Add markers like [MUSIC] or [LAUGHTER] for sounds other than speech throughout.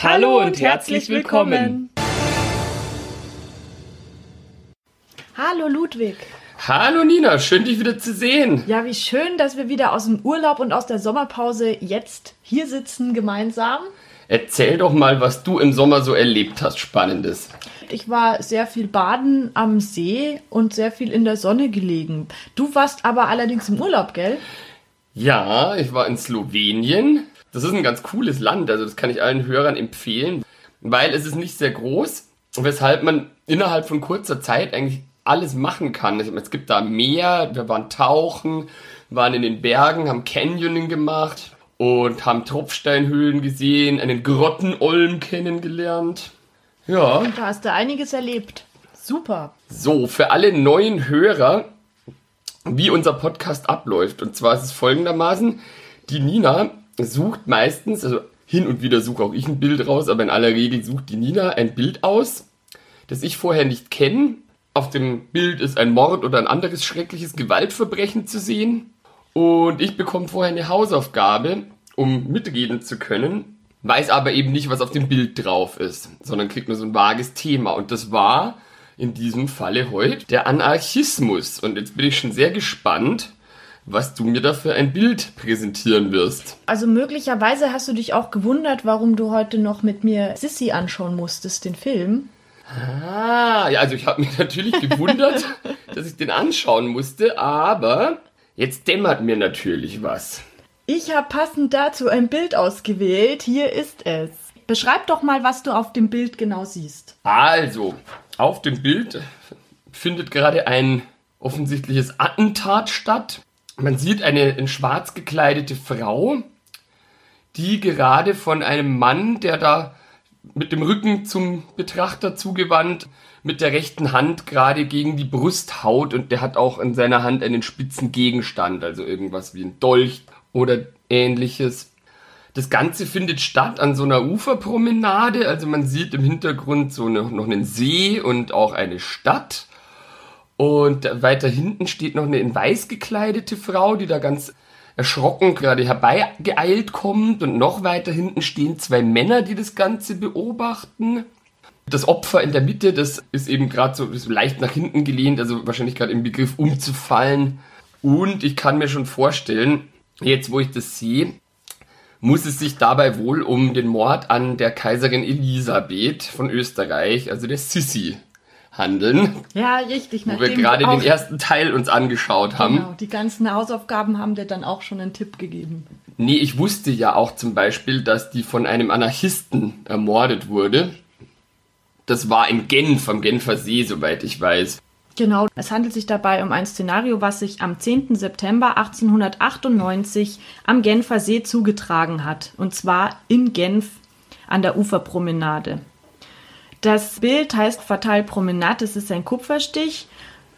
Hallo, und herzlich willkommen. Hallo Ludwig. Hallo Nina, schön dich wieder zu sehen. Ja, wie schön, dass wir wieder aus dem Urlaub und aus der Sommerpause jetzt hier sitzen gemeinsam. Erzähl doch mal, was du im Sommer so erlebt hast, Spannendes. Ich war sehr viel baden am See und sehr viel in der Sonne gelegen. Du warst aber allerdings im Urlaub, gell? Ja, ich war in Slowenien. Das ist ein ganz cooles Land, also das kann ich allen Hörern empfehlen, weil es ist nicht sehr groß, weshalb man innerhalb von kurzer Zeit eigentlich alles machen kann. Es gibt da Meer, wir waren tauchen, waren in den Bergen, haben Canyoning gemacht und haben Tropfsteinhöhlen gesehen, einen Grottenolm kennengelernt. Ja. Da hast du einiges erlebt. Super. So, für alle neuen Hörer, wie unser Podcast abläuft. Und zwar ist es folgendermaßen, die Nina sucht meistens, also hin und wieder suche auch ich ein Bild raus, aber in aller Regel sucht die Nina ein Bild aus, das ich vorher nicht kenne. Auf dem Bild ist ein Mord oder ein anderes schreckliches Gewaltverbrechen zu sehen. Und ich bekomme vorher eine Hausaufgabe, um mitreden zu können, weiß aber eben nicht, was auf dem Bild drauf ist, sondern kriegt nur so ein vages Thema. Und das war in diesem Falle heute der Anarchismus. Und jetzt bin ich schon sehr gespannt, was du mir da für ein Bild präsentieren wirst. Also möglicherweise hast du dich auch gewundert, warum du heute noch mit mir Sissy anschauen musstest, den Film. Ah, ja, also ich habe mich [LAUGHS] natürlich gewundert, [LAUGHS] dass ich den anschauen musste, aber jetzt dämmert mir natürlich was. Ich habe passend dazu ein Bild ausgewählt. Hier ist es. Beschreib doch mal, was du auf dem Bild genau siehst. Also, auf dem Bild findet gerade ein offensichtliches Attentat statt. Man sieht eine in schwarz gekleidete Frau, die gerade von einem Mann, der da mit dem Rücken zum Betrachter zugewandt, mit der rechten Hand gerade gegen die Brust haut und der hat auch in seiner Hand einen spitzen Gegenstand, also irgendwas wie ein Dolch oder ähnliches. Das Ganze findet statt an so einer Uferpromenade, also man sieht im Hintergrund so eine, noch einen See und auch eine Stadt. Und weiter hinten steht noch eine in weiß gekleidete Frau, die da ganz erschrocken gerade herbeigeeilt kommt. Und noch weiter hinten stehen zwei Männer, die das Ganze beobachten. Das Opfer in der Mitte, das ist eben gerade so, so leicht nach hinten gelehnt, also wahrscheinlich gerade im Begriff umzufallen. Und ich kann mir schon vorstellen, jetzt wo ich das sehe, muss es sich dabei wohl um den Mord an der Kaiserin Elisabeth von Österreich, also der Sissi, handeln. Ja, richtig. Wo wir gerade den ersten Teil uns angeschaut haben. Genau, die ganzen Hausaufgaben haben dir dann auch schon einen Tipp gegeben. Nee, ich wusste ja auch zum Beispiel, dass die von einem Anarchisten ermordet wurde. Das war in Genf, am Genfer See, soweit ich weiß. Genau, es handelt sich dabei um ein Szenario, was sich am 10. September 1898 am Genfer See zugetragen hat. Und zwar in Genf an der Uferpromenade. Das Bild heißt Fatal Promenade. Es ist ein Kupferstich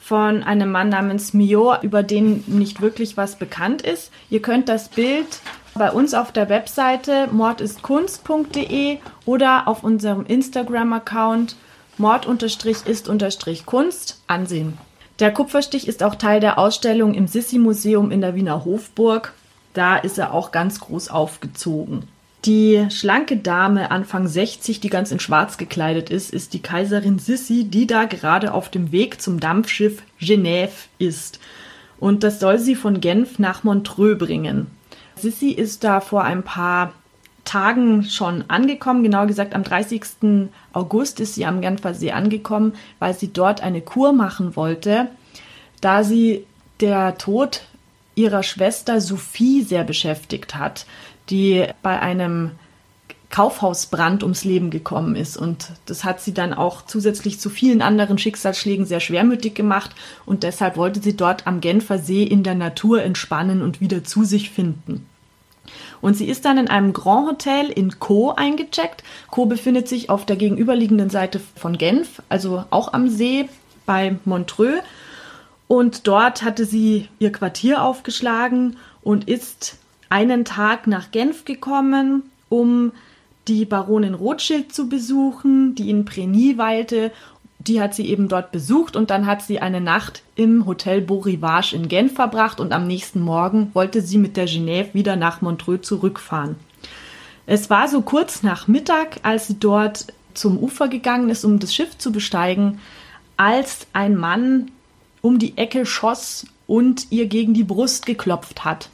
von einem Mann namens Mio, über den nicht wirklich was bekannt ist. Ihr könnt das Bild bei uns auf der Webseite mordistkunst.de oder auf unserem Instagram-Account mord-ist-kunst ansehen. Der Kupferstich ist auch Teil der Ausstellung im Sissi-Museum in der Wiener Hofburg. Da ist er auch ganz groß aufgezogen. Die schlanke Dame Anfang 60, die ganz in schwarz gekleidet ist, ist die Kaiserin Sissi, die da gerade auf dem Weg zum Dampfschiff Genève ist. Und das soll sie von Genf nach Montreux bringen. Sissi ist da vor ein paar Tagen schon angekommen. Genauer gesagt, am 30. August ist sie am Genfer See angekommen, weil sie dort eine Kur machen wollte, da sie der Tod ihrer Schwester Sophie sehr beschäftigt hat die bei einem Kaufhausbrand ums Leben gekommen ist. Und das hat sie dann auch zusätzlich zu vielen anderen Schicksalsschlägen sehr schwermütig gemacht. Und deshalb wollte sie dort am Genfer See in der Natur entspannen und wieder zu sich finden. Und sie ist dann in einem Grand Hotel in Co eingecheckt. Co befindet sich auf der gegenüberliegenden Seite von Genf, also auch am See bei Montreux. Und dort hatte sie ihr Quartier aufgeschlagen und ist einen Tag nach Genf gekommen, um die Baronin Rothschild zu besuchen, die in Preny weilte. Die hat sie eben dort besucht und dann hat sie eine Nacht im Hotel Beau Rivage in Genf verbracht und am nächsten Morgen wollte sie mit der Genève wieder nach Montreux zurückfahren. Es war so kurz nach Mittag, als sie dort zum Ufer gegangen ist, um das Schiff zu besteigen, als ein Mann um die Ecke schoss und ihr gegen die Brust geklopft hat.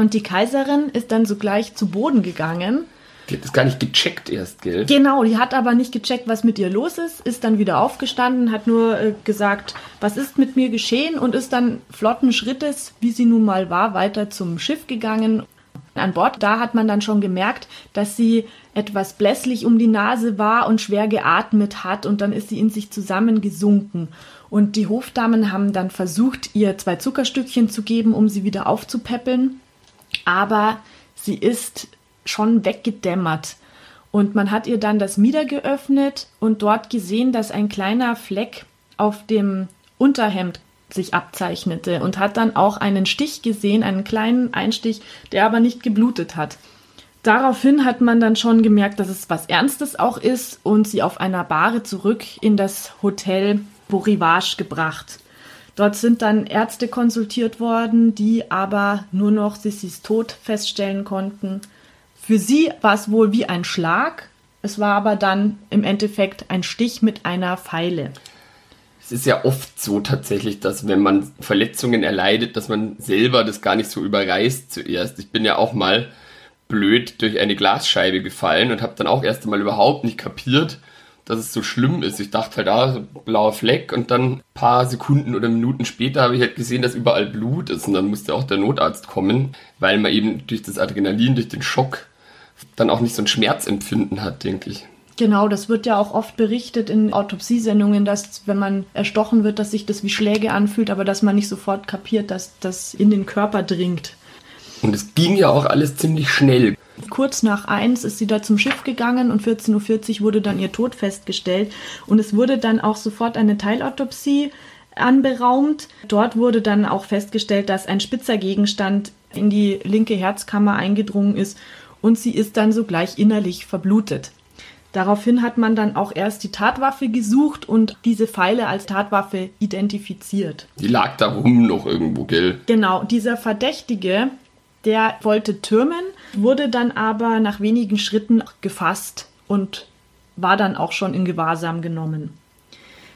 Und die Kaiserin ist dann sogleich zu Boden gegangen. Die hat das gar nicht gecheckt erst, gell? Genau, die hat aber nicht gecheckt, was mit ihr los ist, ist dann wieder aufgestanden, hat nur äh, gesagt, was ist mit mir geschehen und ist dann flotten Schrittes, wie sie nun mal war, weiter zum Schiff gegangen. An Bord, da hat man dann schon gemerkt, dass sie etwas blässlich um die Nase war und schwer geatmet hat und dann ist sie in sich zusammengesunken. Und die Hofdamen haben dann versucht, ihr zwei Zuckerstückchen zu geben, um sie wieder aufzupäppeln. Aber sie ist schon weggedämmert. Und man hat ihr dann das Mieder geöffnet und dort gesehen, dass ein kleiner Fleck auf dem Unterhemd sich abzeichnete und hat dann auch einen Stich gesehen, einen kleinen Einstich, der aber nicht geblutet hat. Daraufhin hat man dann schon gemerkt, dass es was Ernstes auch ist und sie auf einer Bahre zurück in das Hotel Borivage gebracht. Dort sind dann Ärzte konsultiert worden, die aber nur noch Sissys Tod feststellen konnten. Für sie war es wohl wie ein Schlag, es war aber dann im Endeffekt ein Stich mit einer Pfeile. Es ist ja oft so tatsächlich, dass wenn man Verletzungen erleidet, dass man selber das gar nicht so überreißt zuerst. Ich bin ja auch mal blöd durch eine Glasscheibe gefallen und habe dann auch erst einmal überhaupt nicht kapiert, dass es so schlimm ist. Ich dachte halt, ah, so blauer Fleck und dann ein paar Sekunden oder Minuten später habe ich halt gesehen, dass überall Blut ist und dann musste auch der Notarzt kommen, weil man eben durch das Adrenalin, durch den Schock dann auch nicht so ein Schmerzempfinden hat, denke ich. Genau, das wird ja auch oft berichtet in Autopsiesendungen, dass wenn man erstochen wird, dass sich das wie Schläge anfühlt, aber dass man nicht sofort kapiert, dass das in den Körper dringt. Und es ging ja auch alles ziemlich schnell. Kurz nach eins ist sie da zum Schiff gegangen und 14.40 Uhr wurde dann ihr Tod festgestellt. Und es wurde dann auch sofort eine Teilautopsie anberaumt. Dort wurde dann auch festgestellt, dass ein spitzer Gegenstand in die linke Herzkammer eingedrungen ist und sie ist dann sogleich innerlich verblutet. Daraufhin hat man dann auch erst die Tatwaffe gesucht und diese Pfeile als Tatwaffe identifiziert. Die lag da rum noch irgendwo, gell? Genau, dieser Verdächtige, der wollte türmen, wurde dann aber nach wenigen Schritten gefasst und war dann auch schon in Gewahrsam genommen.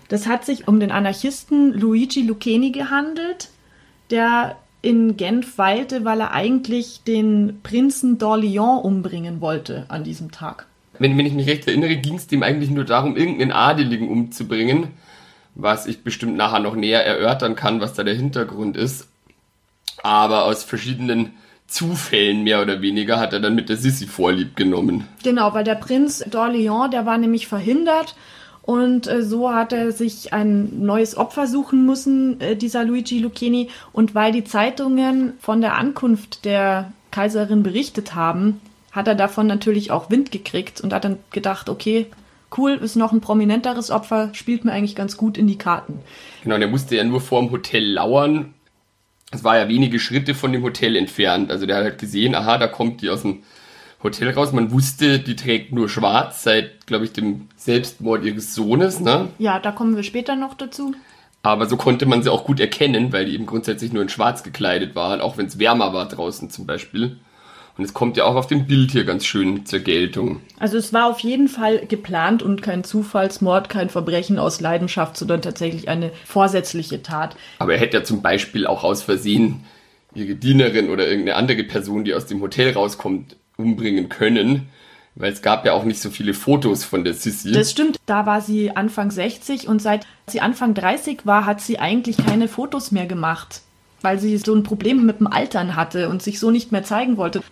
Das hat sich um den Anarchisten Luigi Lucchini gehandelt, der in Genf weilte, weil er eigentlich den Prinzen d'Orléans umbringen wollte an diesem Tag. Wenn, wenn ich mich recht erinnere, ging es dem eigentlich nur darum, irgendeinen Adeligen umzubringen, was ich bestimmt nachher noch näher erörtern kann, was da der Hintergrund ist. Aber aus verschiedenen Zufällen mehr oder weniger hat er dann mit der Sissi vorlieb genommen. Genau, weil der Prinz d'Orléans, der war nämlich verhindert und äh, so hat er sich ein neues Opfer suchen müssen, äh, dieser Luigi Lucchini. Und weil die Zeitungen von der Ankunft der Kaiserin berichtet haben, hat er davon natürlich auch Wind gekriegt und hat dann gedacht, okay, cool, ist noch ein prominenteres Opfer, spielt mir eigentlich ganz gut in die Karten. Genau, der musste ja nur vor dem Hotel lauern es war ja wenige Schritte von dem Hotel entfernt. Also der hat halt gesehen, aha, da kommt die aus dem Hotel raus. Man wusste, die trägt nur schwarz seit, glaube ich, dem Selbstmord ihres Sohnes. Ne? Ja, da kommen wir später noch dazu. Aber so konnte man sie auch gut erkennen, weil die eben grundsätzlich nur in schwarz gekleidet waren, auch wenn es wärmer war draußen zum Beispiel. Und es kommt ja auch auf dem Bild hier ganz schön zur Geltung. Also es war auf jeden Fall geplant und kein Zufallsmord, kein Verbrechen aus Leidenschaft, sondern tatsächlich eine vorsätzliche Tat. Aber er hätte ja zum Beispiel auch aus Versehen ihre Dienerin oder irgendeine andere Person, die aus dem Hotel rauskommt, umbringen können. Weil es gab ja auch nicht so viele Fotos von der Sissy. Das stimmt. Da war sie Anfang 60 und seit sie Anfang 30 war, hat sie eigentlich keine Fotos mehr gemacht weil sie so ein Problem mit dem Altern hatte und sich so nicht mehr zeigen wollte.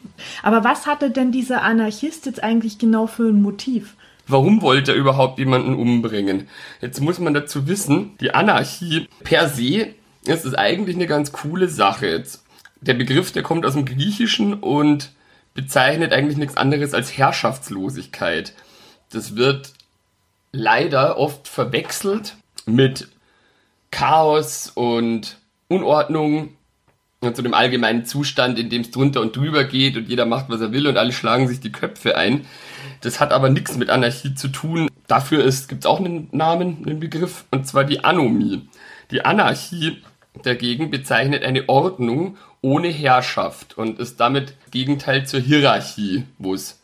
Aber was hatte denn dieser Anarchist jetzt eigentlich genau für ein Motiv? Warum wollte er überhaupt jemanden umbringen? Jetzt muss man dazu wissen, die Anarchie per se ist es eigentlich eine ganz coole Sache jetzt. Der Begriff, der kommt aus dem Griechischen und bezeichnet eigentlich nichts anderes als Herrschaftslosigkeit. Das wird leider oft verwechselt mit Chaos und Unordnung und zu dem allgemeinen Zustand, in dem es drunter und drüber geht und jeder macht, was er will und alle schlagen sich die Köpfe ein. Das hat aber nichts mit Anarchie zu tun. Dafür gibt es auch einen Namen, einen Begriff, und zwar die Anomie. Die Anarchie dagegen bezeichnet eine Ordnung ohne Herrschaft und ist damit Gegenteil zur Hierarchie, wo es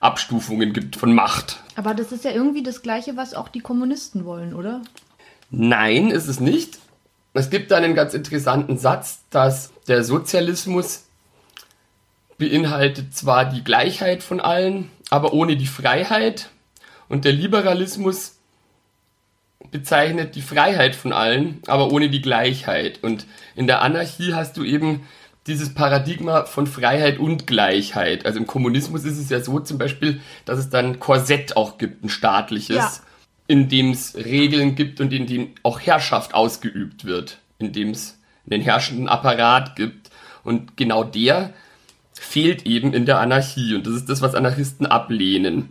Abstufungen gibt von Macht. Aber das ist ja irgendwie das Gleiche, was auch die Kommunisten wollen, oder? Nein, ist es nicht. Es gibt einen ganz interessanten Satz, dass der Sozialismus beinhaltet zwar die Gleichheit von allen, aber ohne die Freiheit. Und der Liberalismus bezeichnet die Freiheit von allen, aber ohne die Gleichheit. Und in der Anarchie hast du eben dieses Paradigma von Freiheit und Gleichheit. Also im Kommunismus ist es ja so zum Beispiel, dass es dann Korsett auch gibt, ein staatliches, ja. In dem es Regeln gibt und in dem auch Herrschaft ausgeübt wird, in dem es einen herrschenden Apparat gibt. Und genau der fehlt eben in der Anarchie. Und das ist das, was Anarchisten ablehnen.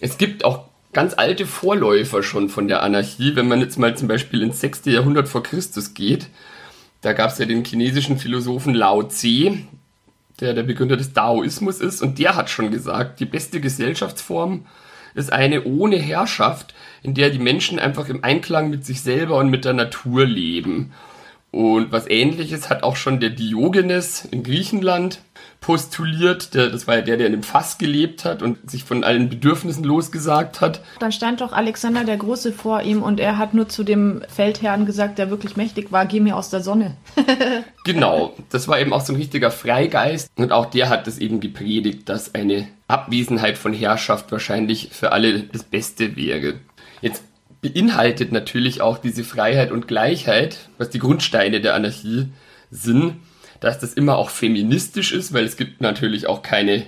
Es gibt auch ganz alte Vorläufer schon von der Anarchie. Wenn man jetzt mal zum Beispiel ins 6. Jahrhundert vor Christus geht, da gab es ja den chinesischen Philosophen Lao Tse, der der Begründer des Daoismus ist. Und der hat schon gesagt, die beste Gesellschaftsform ist eine ohne Herrschaft, in der die Menschen einfach im Einklang mit sich selber und mit der Natur leben. Und was ähnliches hat auch schon der Diogenes in Griechenland postuliert. Der, das war ja der, der in dem Fass gelebt hat und sich von allen Bedürfnissen losgesagt hat. Dann stand doch Alexander der Große vor ihm und er hat nur zu dem Feldherrn gesagt, der wirklich mächtig war, geh mir aus der Sonne. [LAUGHS] genau, das war eben auch so ein richtiger Freigeist und auch der hat das eben gepredigt, dass eine Abwesenheit von Herrschaft wahrscheinlich für alle das Beste wäre. Jetzt beinhaltet natürlich auch diese Freiheit und Gleichheit, was die Grundsteine der Anarchie sind, dass das immer auch feministisch ist, weil es gibt natürlich auch keine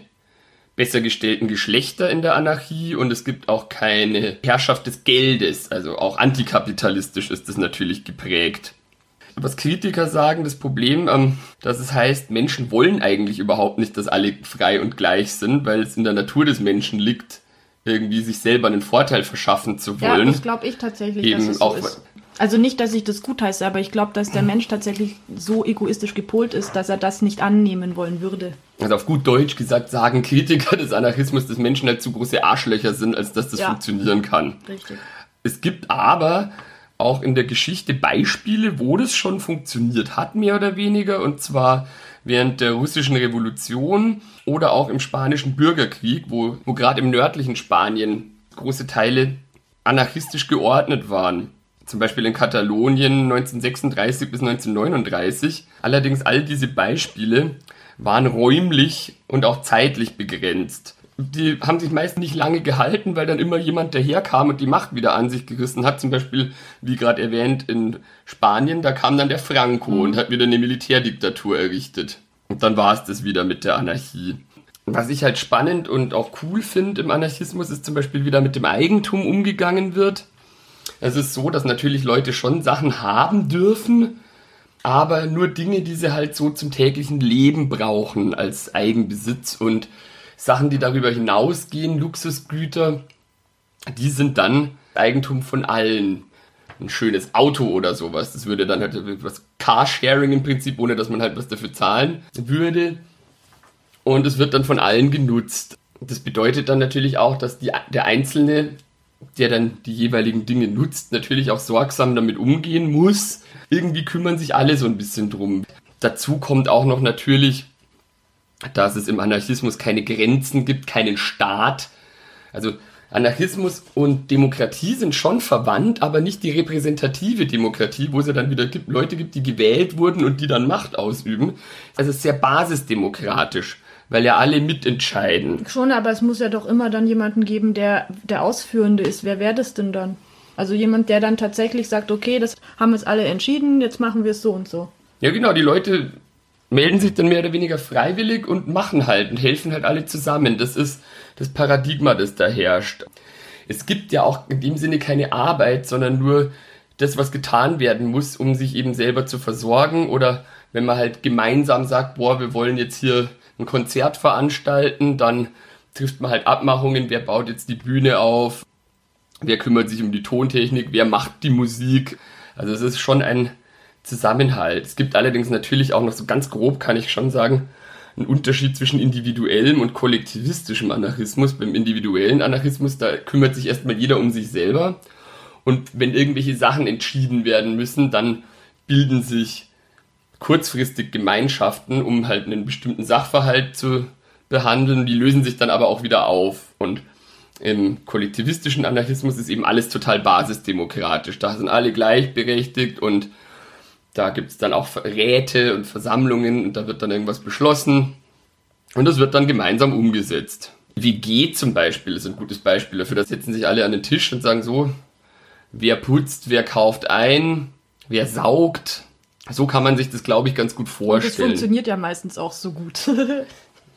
besser gestellten Geschlechter in der Anarchie und es gibt auch keine Herrschaft des Geldes, also auch antikapitalistisch ist das natürlich geprägt. Was Kritiker sagen, das Problem, ähm, dass es heißt, Menschen wollen eigentlich überhaupt nicht, dass alle frei und gleich sind, weil es in der Natur des Menschen liegt, irgendwie sich selber einen Vorteil verschaffen zu wollen. Ja, das glaube ich tatsächlich, Eben dass es so auch, ist. Also nicht, dass ich das gut heiße, aber ich glaube, dass der [CLEARS THROAT] Mensch tatsächlich so egoistisch gepolt ist, dass er das nicht annehmen wollen würde. Also auf gut Deutsch gesagt sagen Kritiker des Anarchismus, dass Menschen halt zu große Arschlöcher sind, als dass das ja. funktionieren kann. Richtig. Es gibt aber auch in der Geschichte Beispiele, wo das schon funktioniert hat, mehr oder weniger, und zwar während der russischen Revolution oder auch im spanischen Bürgerkrieg, wo, wo gerade im nördlichen Spanien große Teile anarchistisch geordnet waren. Zum Beispiel in Katalonien 1936 bis 1939. Allerdings all diese Beispiele waren räumlich und auch zeitlich begrenzt. Die haben sich meist nicht lange gehalten, weil dann immer jemand daherkam und die Macht wieder an sich gerissen hat. Zum Beispiel, wie gerade erwähnt, in Spanien, da kam dann der Franco mhm. und hat wieder eine Militärdiktatur errichtet. Und dann war es das wieder mit der Anarchie. Was ich halt spannend und auch cool finde im Anarchismus, ist zum Beispiel, wie da mit dem Eigentum umgegangen wird. Es ist so, dass natürlich Leute schon Sachen haben dürfen, aber nur Dinge, die sie halt so zum täglichen Leben brauchen als Eigenbesitz und Sachen, die darüber hinausgehen, Luxusgüter, die sind dann Eigentum von allen. Ein schönes Auto oder sowas, das würde dann halt was Carsharing im Prinzip, ohne dass man halt was dafür zahlen würde. Und es wird dann von allen genutzt. Das bedeutet dann natürlich auch, dass die, der Einzelne der dann die jeweiligen Dinge nutzt, natürlich auch sorgsam damit umgehen muss. Irgendwie kümmern sich alle so ein bisschen drum. Dazu kommt auch noch natürlich, dass es im Anarchismus keine Grenzen gibt, keinen Staat. Also Anarchismus und Demokratie sind schon verwandt, aber nicht die repräsentative Demokratie, wo es ja dann wieder gibt, Leute gibt, die gewählt wurden und die dann Macht ausüben. Also sehr basisdemokratisch weil ja alle mitentscheiden. Schon, aber es muss ja doch immer dann jemanden geben, der der Ausführende ist. Wer wäre das denn dann? Also jemand, der dann tatsächlich sagt, okay, das haben jetzt alle entschieden, jetzt machen wir es so und so. Ja, genau, die Leute melden sich dann mehr oder weniger freiwillig und machen halt und helfen halt alle zusammen. Das ist das Paradigma, das da herrscht. Es gibt ja auch in dem Sinne keine Arbeit, sondern nur das, was getan werden muss, um sich eben selber zu versorgen oder wenn man halt gemeinsam sagt, boah, wir wollen jetzt hier ein Konzert veranstalten, dann trifft man halt Abmachungen, wer baut jetzt die Bühne auf, wer kümmert sich um die Tontechnik, wer macht die Musik. Also es ist schon ein Zusammenhalt. Es gibt allerdings natürlich auch noch so ganz grob, kann ich schon sagen, einen Unterschied zwischen individuellem und kollektivistischem Anarchismus. Beim individuellen Anarchismus, da kümmert sich erstmal jeder um sich selber. Und wenn irgendwelche Sachen entschieden werden müssen, dann bilden sich kurzfristig Gemeinschaften, um halt einen bestimmten Sachverhalt zu behandeln. Die lösen sich dann aber auch wieder auf. Und im kollektivistischen Anarchismus ist eben alles total basisdemokratisch. Da sind alle gleichberechtigt und da gibt es dann auch Räte und Versammlungen und da wird dann irgendwas beschlossen und das wird dann gemeinsam umgesetzt. WG zum Beispiel ist ein gutes Beispiel dafür. Da setzen sich alle an den Tisch und sagen so, wer putzt, wer kauft ein, wer saugt. So kann man sich das, glaube ich, ganz gut vorstellen. Und das funktioniert ja meistens auch so gut. [LAUGHS]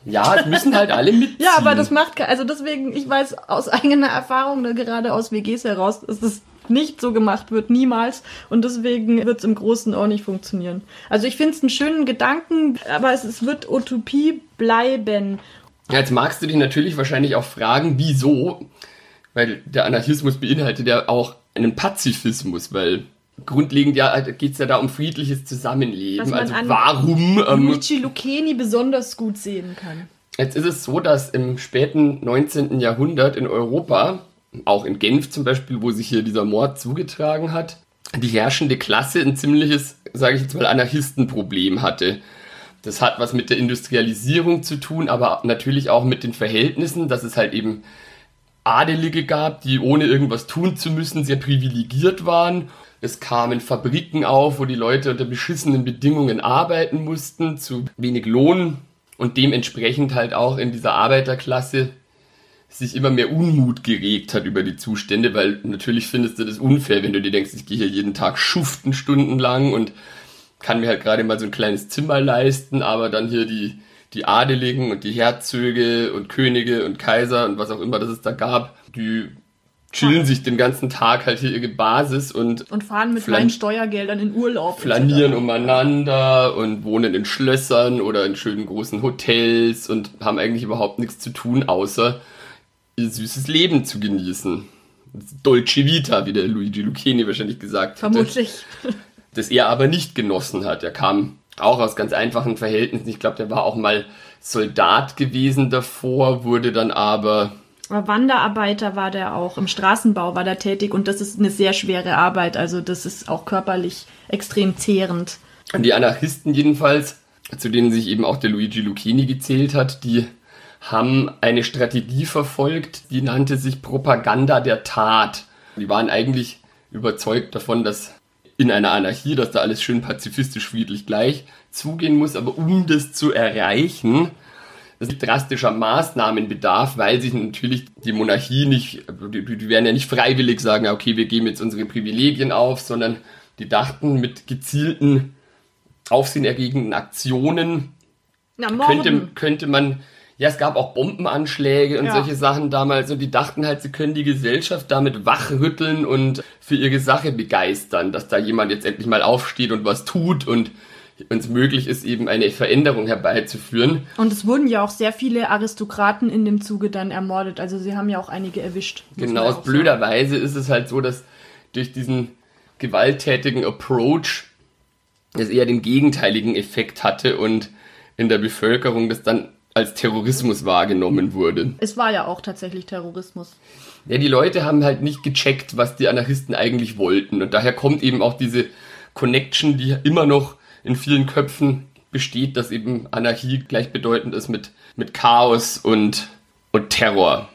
Ja, es müssen halt alle mitziehen. ja, aber das macht, also deswegen, ich weiß aus eigener Erfahrung, ne, gerade aus WGs heraus, dass das nicht so gemacht wird, niemals. Und deswegen wird es im Großen auch nicht funktionieren. Also ich finde es einen schönen Gedanken, aber es, es wird Utopie bleiben. Jetzt magst du dich natürlich wahrscheinlich auch fragen, wieso? Weil der Anarchismus beinhaltet ja auch einen Pazifismus, weil grundlegend ja geht es ja da um friedliches Zusammenleben. also warum ähm, Luigi Lucchini besonders gut sehen kann. Jetzt ist es so, dass im späten 19. Jahrhundert in Europa, auch in Genf zum Beispiel, wo sich hier dieser Mord zugetragen hat, die herrschende Klasse ein ziemliches, sage ich jetzt mal, Anarchistenproblem hatte. Das hat was mit der Industrialisierung zu tun, aber natürlich auch mit den Verhältnissen, dass es halt eben Adelige gab, die ohne irgendwas tun zu müssen sehr privilegiert waren es kamen Fabriken auf, wo die Leute unter beschissenen Bedingungen arbeiten mussten, zu wenig Lohn und dementsprechend halt auch in dieser Arbeiterklasse sich immer mehr Unmut geregt hat über die Zustände, weil natürlich findest du das unfair, wenn du dir denkst, ich gehe hier jeden Tag schuften stundenlang und kann mir halt gerade mal so ein kleines Zimmer leisten, aber dann hier die, die Adeligen und die Herzöge und Könige und Kaiser und was auch immer das es da gab, die chillen sich den ganzen Tag halt hier ihre Basis und und fahren mit meinen Steuergeldern in Urlaub flanieren umeinander und wohnen in Schlössern oder in schönen großen Hotels und haben eigentlich überhaupt nichts zu tun außer ihr süßes Leben zu genießen. Dolce Vita, wie der Luigi Lucchini wahrscheinlich gesagt hat. Vermutlich. [LAUGHS] Das er aber nicht genossen hat. Er kam auch aus ganz einfachen Verhältnissen. Ich glaube, der war auch mal Soldat gewesen davor, wurde dann aber Wanderarbeiter war der auch, im Straßenbau war der tätig und das ist eine sehr schwere Arbeit, also das ist auch körperlich extrem zehrend. Und die Anarchisten jedenfalls, zu denen sich eben auch der Luigi Lucchini gezählt hat, die haben eine Strategie verfolgt, die nannte sich Propaganda der Tat. Die waren eigentlich überzeugt davon, dass in einer Anarchie, dass da alles schön pazifistisch, friedlich gleich zugehen muss, aber um das zu erreichen, es drastischer Maßnahmen bedarf, weil sich natürlich die Monarchie nicht, die, die werden ja nicht freiwillig sagen, okay, wir geben jetzt unsere Privilegien auf, sondern die dachten mit gezielten, aufsehenerregenden Aktionen Na, könnte, könnte man ja, es gab auch Bombenanschläge und ja. solche Sachen damals und die dachten halt, sie können die Gesellschaft damit wachrütteln und für ihre Sache begeistern, dass da jemand jetzt endlich mal aufsteht und was tut und uns möglich ist, eben eine Veränderung herbeizuführen. Und es wurden ja auch sehr viele Aristokraten in dem Zuge dann ermordet. Also sie haben ja auch einige erwischt. Genau, blöderweise ist es halt so, dass durch diesen gewalttätigen Approach es eher den gegenteiligen Effekt hatte und in der Bevölkerung das dann als Terrorismus wahrgenommen wurde. Es war ja auch tatsächlich Terrorismus. Ja, die Leute haben halt nicht gecheckt, was die Anarchisten eigentlich wollten. Und daher kommt eben auch diese Connection, die immer noch in vielen Köpfen besteht, dass eben Anarchie gleichbedeutend ist mit, mit Chaos und, und Terror.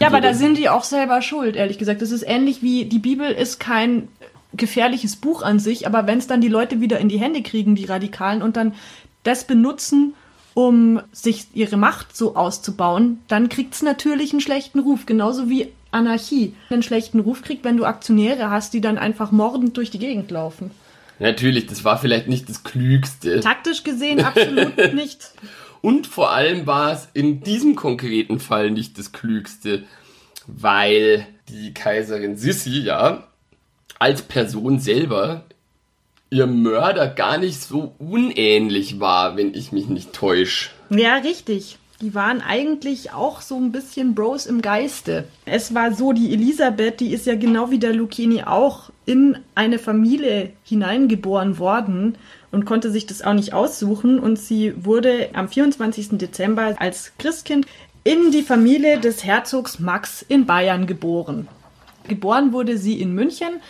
Ja, aber da sind die auch selber schuld, ehrlich gesagt. Das ist ähnlich wie die Bibel ist kein gefährliches Buch an sich, aber wenn es dann die Leute wieder in die Hände kriegen, die Radikalen, und dann das benutzen, um sich ihre Macht so auszubauen, dann kriegt es natürlich einen schlechten Ruf, genauso wie Anarchie einen schlechten Ruf kriegt, wenn du Aktionäre hast, die dann einfach mordend durch die Gegend laufen. Natürlich, das war vielleicht nicht das Klügste. Taktisch gesehen absolut [LAUGHS] nicht. Und vor allem war es in diesem konkreten Fall nicht das Klügste, weil die Kaiserin Sissi ja als Person selber ihr Mörder gar nicht so unähnlich war, wenn ich mich nicht täusche. Ja, richtig. Die waren eigentlich auch so ein bisschen Bros im Geiste. Es war so, die Elisabeth, die ist ja genau wie der Lucchini auch in eine Familie hineingeboren worden und konnte sich das auch nicht aussuchen. Und sie wurde am 24. Dezember als Christkind in die Familie des Herzogs Max in Bayern geboren. Geboren wurde sie in München,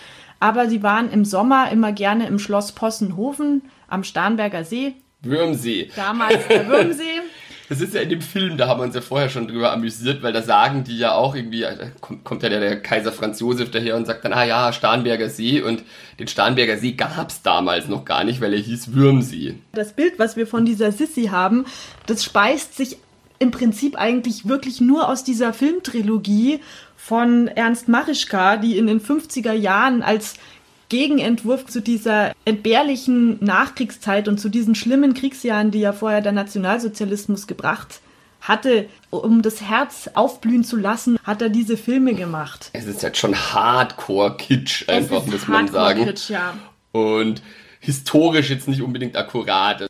aber sie waren im Sommer immer gerne im Schloss Possenhofen am Starnberger See. Würmsee. Damals der Würmsee. [LAUGHS] Das ist ja in dem Film, da haben wir uns ja vorher schon drüber amüsiert, weil da sagen die ja auch irgendwie, da kommt, kommt ja der, der, Kaiser Franz Josef daher und sagt dann, ah ja, Starnberger See und den Starnberger See gab es damals noch gar nicht, weil er hieß Würmsee. Das Bild, was wir von dieser Sissy haben, das speist sich im Prinzip eigentlich wirklich nur aus dieser Filmtrilogie von Ernst Marischka, die in den 50er Jahren als Gegenentwurf zu dieser entbehrlichen Nachkriegszeit und zu diesen schlimmen Kriegsjahren, die ja vorher der Nationalsozialismus gebracht hatte, um das Herz aufblühen zu lassen, hat er diese Filme gemacht. Es ist jetzt schon Hardcore-Kitsch, einfach, muss man sagen. Kitsch, ja. Und historisch jetzt nicht unbedingt akkurat.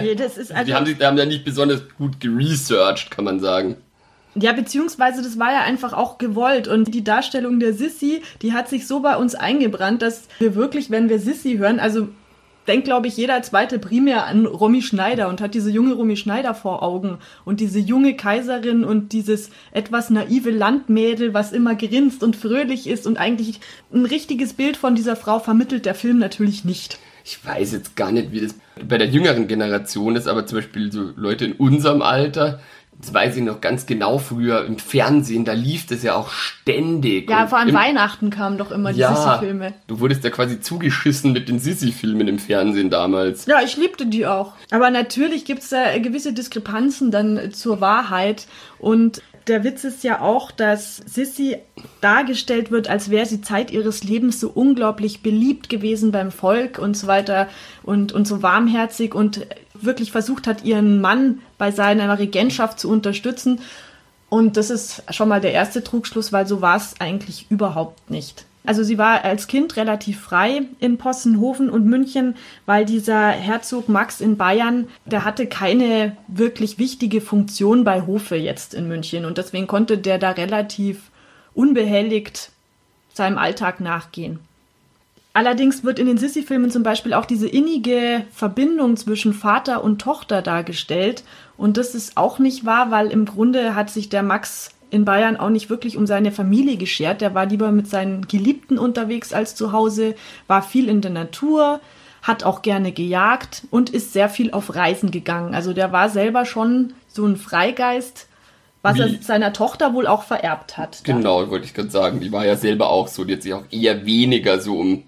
Nee, das ist also die haben sich da haben ja nicht besonders gut geresearched, kann man sagen. Ja, beziehungsweise das war ja einfach auch gewollt. Und die Darstellung der Sissy, die hat sich so bei uns eingebrannt, dass wir wirklich, wenn wir Sissy hören, also denkt, glaube ich, jeder zweite primär an Romy Schneider und hat diese junge Romy Schneider vor Augen und diese junge Kaiserin und dieses etwas naive Landmädel, was immer grinst und fröhlich ist und eigentlich ein richtiges Bild von dieser Frau vermittelt der Film natürlich nicht. Ich weiß jetzt gar nicht, wie das bei der jüngeren Generation ist, aber zum Beispiel so Leute in unserem Alter, das weiß ich noch ganz genau früher im Fernsehen, da lief das ja auch ständig. Ja, vor allem Weihnachten kamen doch immer die ja, Sissi-Filme. Du wurdest ja quasi zugeschissen mit den Sissi-Filmen im Fernsehen damals. Ja, ich liebte die auch. Aber natürlich gibt es da gewisse Diskrepanzen dann zur Wahrheit und der Witz ist ja auch, dass Sissy dargestellt wird, als wäre sie Zeit ihres Lebens so unglaublich beliebt gewesen beim Volk und so weiter und, und so warmherzig und wirklich versucht hat, ihren Mann bei seiner Regentschaft zu unterstützen. Und das ist schon mal der erste Trugschluss, weil so war es eigentlich überhaupt nicht. Also sie war als Kind relativ frei in Possenhofen und München, weil dieser Herzog Max in Bayern, der hatte keine wirklich wichtige Funktion bei Hofe jetzt in München und deswegen konnte der da relativ unbehelligt seinem Alltag nachgehen. Allerdings wird in den Sissy-Filmen zum Beispiel auch diese innige Verbindung zwischen Vater und Tochter dargestellt. Und das ist auch nicht wahr, weil im Grunde hat sich der Max in Bayern auch nicht wirklich um seine Familie geschert. Der war lieber mit seinen Geliebten unterwegs als zu Hause, war viel in der Natur, hat auch gerne gejagt und ist sehr viel auf Reisen gegangen. Also der war selber schon so ein Freigeist, was Wie? er seiner Tochter wohl auch vererbt hat. Genau, wollte ich gerade sagen. Die war ja selber auch so. Die hat sich auch eher weniger so um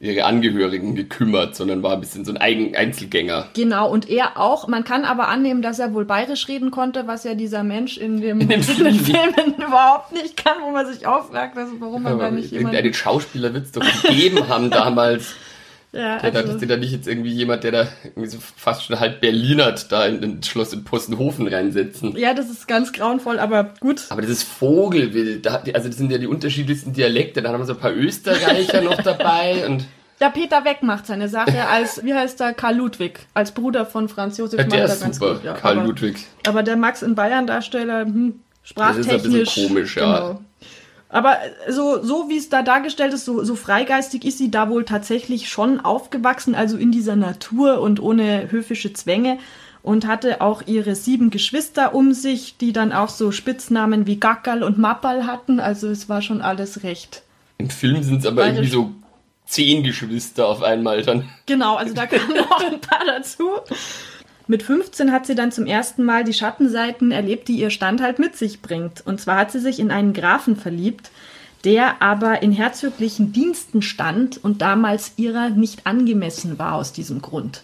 ihre Angehörigen gekümmert, sondern war ein bisschen so ein Eigen Einzelgänger. Genau, und er auch. Man kann aber annehmen, dass er wohl bayerisch reden konnte, was ja dieser Mensch in, dem, in, [LAUGHS] den Filmen [LAUGHS] überhaupt nicht kann, wo man sich auffragt, also warum man da nicht jemand... Irgendeinen Schauspieler wird es doch gegeben haben [LAUGHS] damals. Ja, der, also, das ist ja nicht jetzt irgendwie jemand, der da irgendwie so fast schon halb Berlinert da in, in Schloss in Postenhofen reinsetzen. Ja, das ist ganz grauenvoll, aber gut. Aber das ist Vogelwild. Da, also das sind ja die unterschiedlichsten Dialekte. Da haben wir so ein paar Österreicher noch [LAUGHS] dabei und. Ja, Peter Weck macht seine Sache als, wie heißt der, Karl Ludwig, als Bruder von Franz Josef. Ja, der ist ganz super, gut, ja. Karl aber, Ludwig. Aber der Max in Bayern Darsteller, hm, sprachtechnisch. Das ist ein bisschen komisch, ja. Genau. Aber so, so wie es da dargestellt ist, so, so freigeistig ist sie da wohl tatsächlich schon aufgewachsen, also in dieser Natur und ohne höfische Zwänge und hatte auch ihre sieben Geschwister um sich, die dann auch so Spitznamen wie Gackerl und Mappal hatten. Also es war schon alles recht. Im Film sind es aber irgendwie so zehn Geschwister auf einmal dann. Genau, also da kamen noch ein paar dazu. Mit 15 hat sie dann zum ersten Mal die Schattenseiten erlebt, die ihr Stand halt mit sich bringt. Und zwar hat sie sich in einen Grafen verliebt, der aber in herzoglichen Diensten stand und damals ihrer nicht angemessen war aus diesem Grund.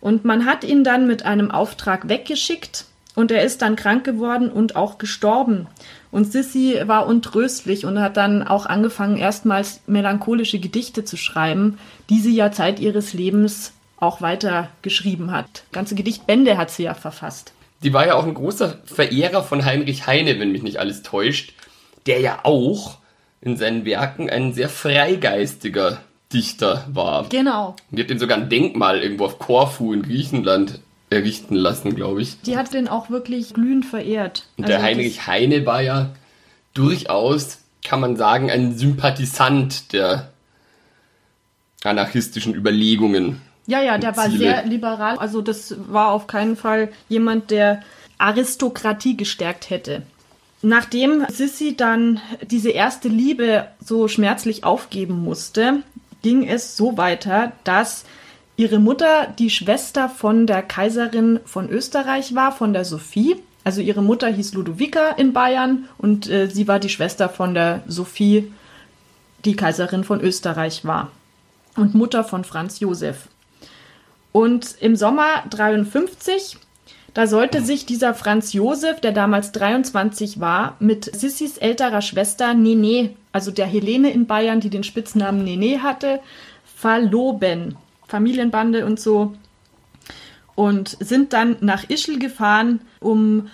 Und man hat ihn dann mit einem Auftrag weggeschickt und er ist dann krank geworden und auch gestorben. Und Sissy war untröstlich und hat dann auch angefangen, erstmals melancholische Gedichte zu schreiben, die sie ja Zeit ihres Lebens auch weiter geschrieben hat. Ganze Gedichtbände hat sie ja verfasst. Die war ja auch ein großer Verehrer von Heinrich Heine, wenn mich nicht alles täuscht, der ja auch in seinen Werken ein sehr freigeistiger Dichter war. Genau. Und die hat den sogar ein Denkmal irgendwo auf Korfu in Griechenland errichten lassen, glaube ich. Die hat den auch wirklich glühend verehrt. Und Also der Heinrich Heine war ja durchaus, kann man sagen, ein Sympathisant der anarchistischen Überlegungen. Ja, ja, der war Ziele. sehr liberal. Also das war auf keinen Fall jemand, der Aristokratie gestärkt hätte. Nachdem Sissi dann diese erste Liebe so schmerzlich aufgeben musste, ging es so weiter, dass ihre Mutter die Schwester von der Kaiserin von Österreich war, von der Sophie. Also ihre Mutter hieß Ludovica in Bayern und äh, sie war die Schwester von der Sophie, die Kaiserin von Österreich war und Mutter von Franz Josef. Und im Sommer 53, da sollte sich dieser Franz Josef, der damals 23 war, mit Sissis älterer Schwester Nene, also der Helene in Bayern, die den Spitznamen Nene hatte, verloben. Familienbande und so. Und sind dann nach Ischl gefahren, um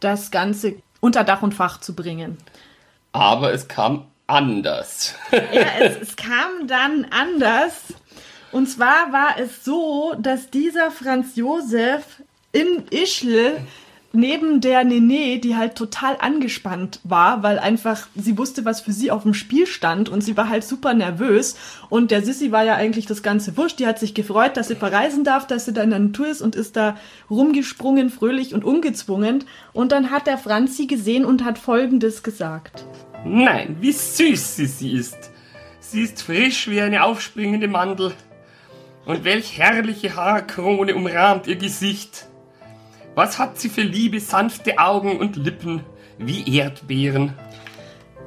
das Ganze unter Dach und Fach zu bringen. Aber es kam anders. Ja, es, es kam dann anders. Und zwar war es so, dass dieser Franz Josef in Ischl neben der Nene, die halt total angespannt war, weil einfach sie wusste, was für sie auf dem Spiel stand und sie war halt super nervös. Und der Sissi war ja eigentlich das ganze Wurscht. Die hat sich gefreut, dass sie verreisen darf, dass sie da in der Natur ist und ist da rumgesprungen, fröhlich und ungezwungen. Und dann hat der Franz sie gesehen und hat Folgendes gesagt. Nein, wie süß sie, sie ist. Sie ist frisch wie eine aufspringende Mandel. Und welch herrliche Haarkrone umrahmt ihr Gesicht. Was hat sie für liebe, sanfte Augen und Lippen wie Erdbeeren.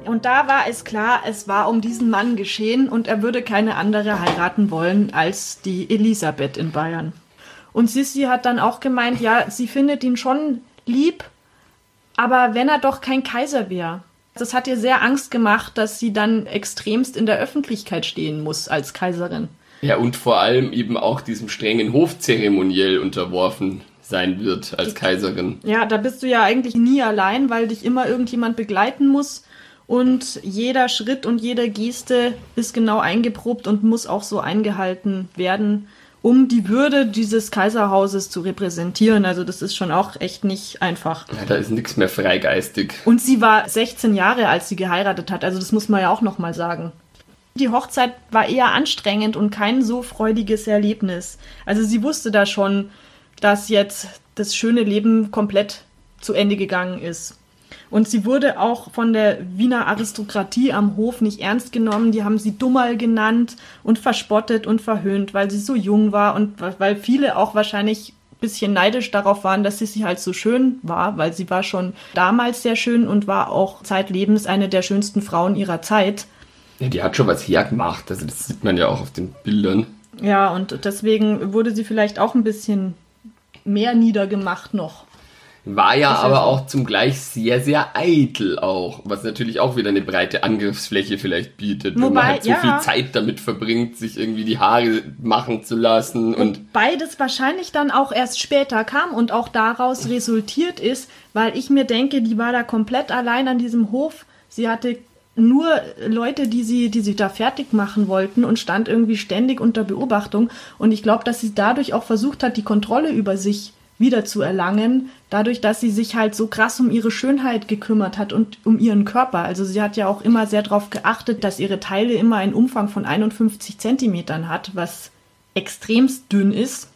Und da war es klar, es war um diesen Mann geschehen und er würde keine andere heiraten wollen als die Elisabeth in Bayern. Und Sissi hat dann auch gemeint, ja, sie findet ihn schon lieb, aber wenn er doch kein Kaiser wäre. Das hat ihr sehr Angst gemacht, dass sie dann extremst in der Öffentlichkeit stehen muss als Kaiserin. Ja, und vor allem eben auch diesem strengen Hofzeremoniell unterworfen sein wird als Kaiserin. Ja, da bist du ja eigentlich nie allein, weil dich immer irgendjemand begleiten muss. Und jeder Schritt und jede Geste ist genau eingeprobt und muss auch so eingehalten werden, um die Würde dieses Kaiserhauses zu repräsentieren. Also das ist schon auch echt nicht einfach. Ja, da ist nichts mehr freigeistig. Und sie war 16 Jahre, als sie geheiratet hat. Also das muss man ja auch noch mal sagen. Die Hochzeit war eher anstrengend und kein so freudiges Erlebnis. Also sie wusste da schon, dass jetzt das schöne Leben komplett zu Ende gegangen ist. Und sie wurde auch von der Wiener Aristokratie am Hof nicht ernst genommen. Die haben sie Dummerl genannt und verspottet und verhöhnt, weil sie so jung war und weil viele auch wahrscheinlich ein bisschen neidisch darauf waren, dass sie sie halt so schön war, weil sie war schon damals sehr schön und war auch zeitlebens eine der schönsten Frauen ihrer Zeit. Ja, die hat schon was hergemacht. Also das sieht man ja auch auf den Bildern. Ja, und deswegen wurde sie vielleicht auch ein bisschen mehr niedergemacht noch. War ja Das ist aber auch zugleich sehr, sehr eitel auch, was natürlich auch wieder eine breite Angriffsfläche vielleicht bietet, wenn Wobei, man halt so ja. viel Zeit damit verbringt, sich irgendwie die Haare machen zu lassen und beides wahrscheinlich dann auch erst später kam und auch daraus resultiert ist, weil ich mir denke, die war da komplett allein an diesem Hof. Sie hatte nur Leute, die sie, die sie da fertig machen wollten und stand irgendwie ständig unter Beobachtung. Und ich glaube, dass sie dadurch auch versucht hat, die Kontrolle über sich wieder zu erlangen, dadurch, dass sie sich halt so krass um ihre Schönheit gekümmert hat und um ihren Körper. Also sie hat ja auch immer sehr darauf geachtet, dass ihre Teile immer einen Umfang von 51 Zentimetern hat, was extremst dünn ist.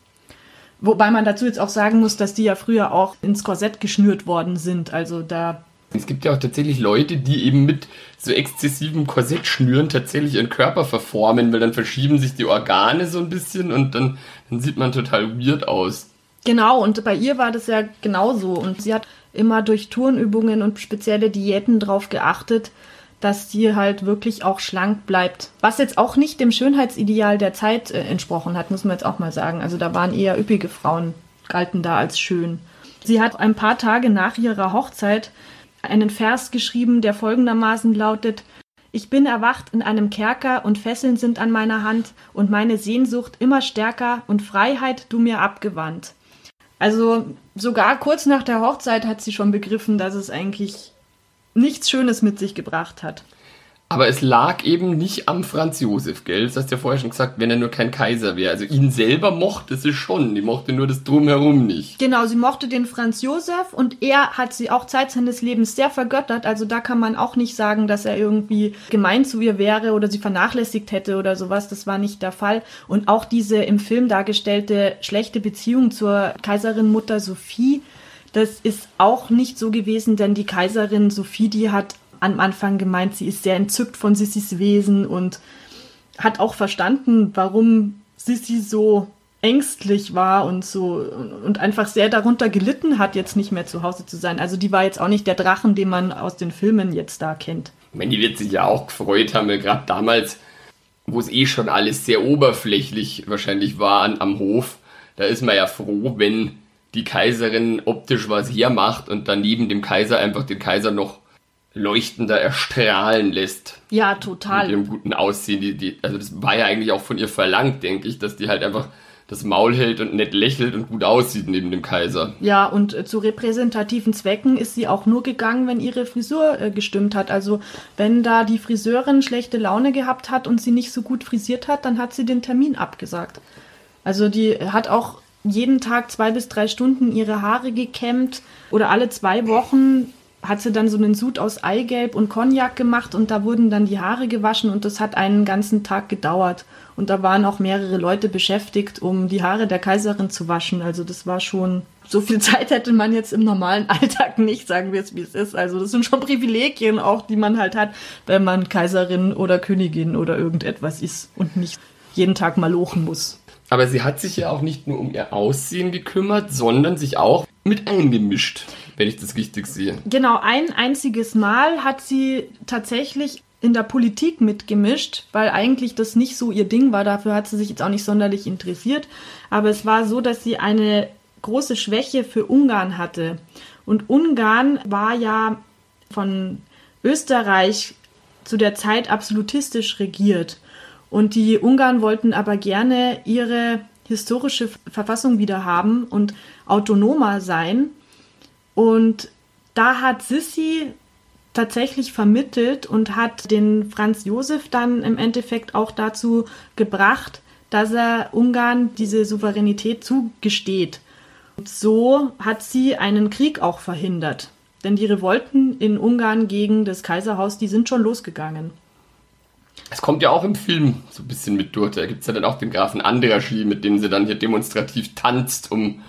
Wobei man dazu jetzt auch sagen muss, dass die ja früher auch ins Korsett geschnürt worden sind. Also da es gibt ja auch tatsächlich Leute, die eben mit so exzessivem Korsettschnüren tatsächlich ihren Körper verformen, weil dann verschieben sich die Organe so ein bisschen und dann, dann sieht man total weird aus. Genau, und bei ihr war das ja genauso. Und sie hat immer durch Turnübungen und spezielle Diäten darauf geachtet, dass sie halt wirklich auch schlank bleibt. Was jetzt auch nicht dem Schönheitsideal der Zeit äh, entsprochen hat, muss man jetzt auch mal sagen. Also da waren eher üppige Frauen, galten da als schön. Sie hat ein paar Tage nach ihrer Hochzeit einen Vers geschrieben, der folgendermaßen lautet, ich bin erwacht in einem Kerker und Fesseln sind an meiner Hand und meine Sehnsucht immer stärker und Freiheit du mir abgewandt. Also sogar kurz nach der Hochzeit hat sie schon begriffen, dass es eigentlich nichts Schönes mit sich gebracht hat. Aber es lag eben nicht am Franz Josef, gell? Das hast du ja vorher schon gesagt, wenn er nur kein Kaiser wäre. Also ihn selber mochte sie schon, die mochte nur das Drumherum nicht. Genau, sie mochte den Franz Josef und er hat sie auch Zeit seines Lebens sehr vergöttert. Also da kann man auch nicht sagen, dass er irgendwie gemein zu ihr wäre oder sie vernachlässigt hätte oder sowas. Das war nicht der Fall. Und auch diese im Film dargestellte schlechte Beziehung zur Kaiserin Mutter Sophie, das ist auch nicht so gewesen, denn die Kaiserin Sophie, die hat am Anfang gemeint, sie ist sehr entzückt von Sissys Wesen und hat auch verstanden, warum Sissy so ängstlich war und so und einfach sehr darunter gelitten hat, jetzt nicht mehr zu Hause zu sein. Also die war jetzt auch nicht der Drachen, den man aus den Filmen jetzt da kennt. Ich die wird sich ja auch gefreut haben, gerade damals, wo es eh schon alles sehr oberflächlich wahrscheinlich war an, am Hof. Da ist man ja froh, wenn die Kaiserin optisch was hermacht und daneben dem Kaiser einfach den Kaiser noch leuchtender erstrahlen lässt. Ja, total. Mit ihrem guten Aussehen. Die, die, also das war ja eigentlich auch von ihr verlangt, denke ich, dass die halt einfach das Maul hält und nett lächelt und gut aussieht neben dem Kaiser. Ja, und äh, zu repräsentativen Zwecken ist sie auch nur gegangen, wenn ihre Frisur äh, gestimmt hat. Also wenn da die Friseurin schlechte Laune gehabt hat und sie nicht so gut frisiert hat, dann hat sie den Termin abgesagt. Also die hat auch jeden Tag zwei bis drei Stunden ihre Haare gekämmt oder alle zwei Wochen hat sie dann so einen Sud aus Eigelb und Cognac gemacht und da wurden dann die Haare gewaschen und das hat einen ganzen Tag gedauert. Und da waren auch mehrere Leute beschäftigt, um die Haare der Kaiserin zu waschen. Also das war schon, so viel [LAUGHS] Zeit hätte man jetzt im normalen [LAUGHS] Alltag nicht, sagen wir es wie es ist. Also das sind schon Privilegien auch, die man halt hat, wenn man Kaiserin oder Königin oder irgendetwas ist und nicht jeden Tag mal lochen muss. Aber sie hat sich ja auch nicht nur um ihr Aussehen gekümmert, sondern sich auch mit eingemischt, wenn ich das richtig sehe. Genau, ein einziges Mal hat sie tatsächlich in der Politik mitgemischt, weil eigentlich das nicht so ihr Ding war. Dafür hat sie sich jetzt auch nicht sonderlich interessiert. Aber es war so, dass sie eine große Schwäche für Ungarn hatte. Und Ungarn war ja von Österreich zu der Zeit absolutistisch regiert. Und die Ungarn wollten aber gerne ihre historische Verfassung wieder haben und autonomer sein. Und da hat Sissi tatsächlich vermittelt und hat den Franz Josef dann im Endeffekt auch dazu gebracht, dass er Ungarn diese Souveränität zugesteht. Und so hat sie einen Krieg auch verhindert. Denn die Revolten in Ungarn gegen das Kaiserhaus, die sind schon losgegangen. Es kommt ja auch im Film so ein bisschen mit durch. Da gibt es ja dann auch den Grafen Andraschi, mit dem sie dann hier demonstrativ tanzt, um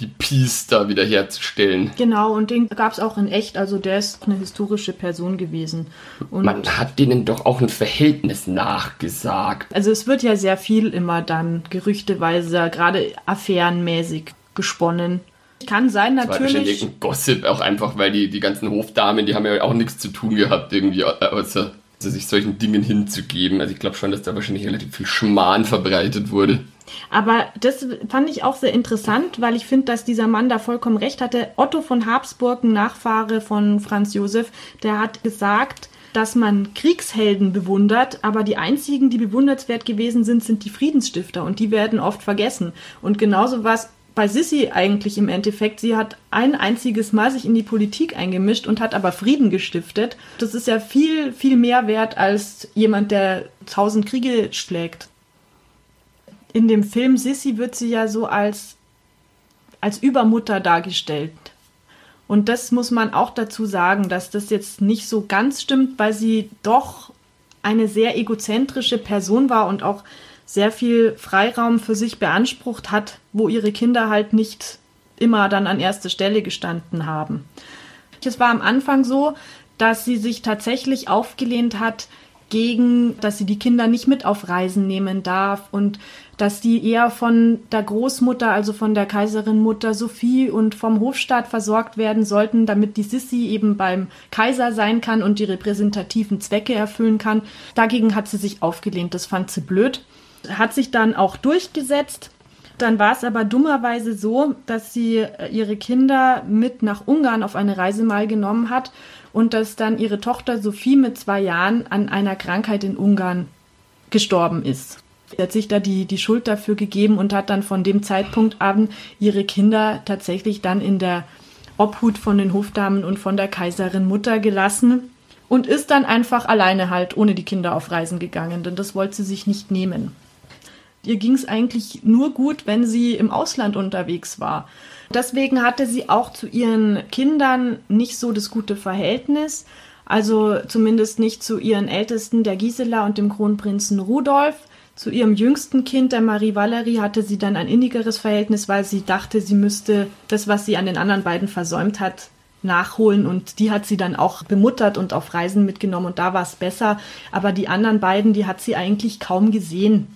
die Peace da wiederherzustellen. Genau, und den gab es auch in echt. Also der ist eine historische Person gewesen. Und Man hat denen doch auch ein Verhältnis nachgesagt. Also es wird ja sehr viel immer dann gerüchteweise, gerade affärenmäßig gesponnen. Kann sein, Das war natürlich. Gossip auch einfach, weil die, die ganzen Hofdamen, die haben ja auch nichts zu tun gehabt, irgendwie, außer sich solchen Dingen hinzugeben. Also ich glaube schon, dass da wahrscheinlich relativ viel Schmarrn verbreitet wurde. Aber das fand ich auch sehr interessant, weil ich finde, dass dieser Mann da vollkommen recht hatte. Otto von Habsburg, ein Nachfahre von Franz Josef, der hat gesagt, dass man Kriegshelden bewundert, aber die einzigen, die bewundernswert gewesen sind, sind die Friedensstifter und die werden oft vergessen. Und genauso war es bei Sissi eigentlich im Endeffekt. Sie hat ein einziges Mal sich in die Politik eingemischt und hat aber Frieden gestiftet. Das ist ja viel, viel mehr wert als jemand, der tausend Kriege schlägt. In dem Film Sissi wird sie ja so als, als Übermutter dargestellt. Und das muss man auch dazu sagen, dass das jetzt nicht so ganz stimmt, weil sie doch eine sehr egozentrische Person war und auch sehr viel Freiraum für sich beansprucht hat, wo ihre Kinder halt nicht immer dann an erster Stelle gestanden haben. Es war am Anfang so, dass sie sich tatsächlich aufgelehnt hat gegen, dass sie die Kinder nicht mit auf Reisen nehmen darf und dass die eher von der Großmutter, also von der Kaiserin Mutter Sophie und vom Hofstaat versorgt werden sollten, damit die Sissi eben beim Kaiser sein kann und die repräsentativen Zwecke erfüllen kann. Dagegen hat sie sich aufgelehnt. Das fand sie blöd. Hat sich dann auch durchgesetzt. Dann war es aber dummerweise so, dass sie äh, ihre Kinder mit nach Ungarn auf eine Reise mal genommen hat und dass dann ihre Tochter Sophie mit zwei Jahren an einer Krankheit in Ungarn gestorben ist. Sie hat sich da die, die Schuld dafür gegeben und hat dann von dem Zeitpunkt an ihre Kinder tatsächlich dann in der Obhut von den Hofdamen und von der Kaiserin Mutter gelassen. und ist dann einfach alleine halt ohne die Kinder auf Reisen gegangen, denn das wollte sie sich nicht nehmen. Ihr ging es eigentlich nur gut, wenn sie im Ausland unterwegs war. Deswegen hatte sie auch zu ihren Kindern nicht so das gute Verhältnis. Also zumindest nicht zu ihren Ältesten, der Gisela und dem Kronprinzen Rudolf. Zu ihrem jüngsten Kind, der Marie Valerie, hatte sie dann ein innigeres Verhältnis, weil sie dachte, sie müsste das, was sie an den anderen beiden versäumt hat, nachholen und die hat sie dann auch bemuttert und auf Reisen mitgenommen und da war es besser. Aber die anderen beiden, die hat sie eigentlich kaum gesehen.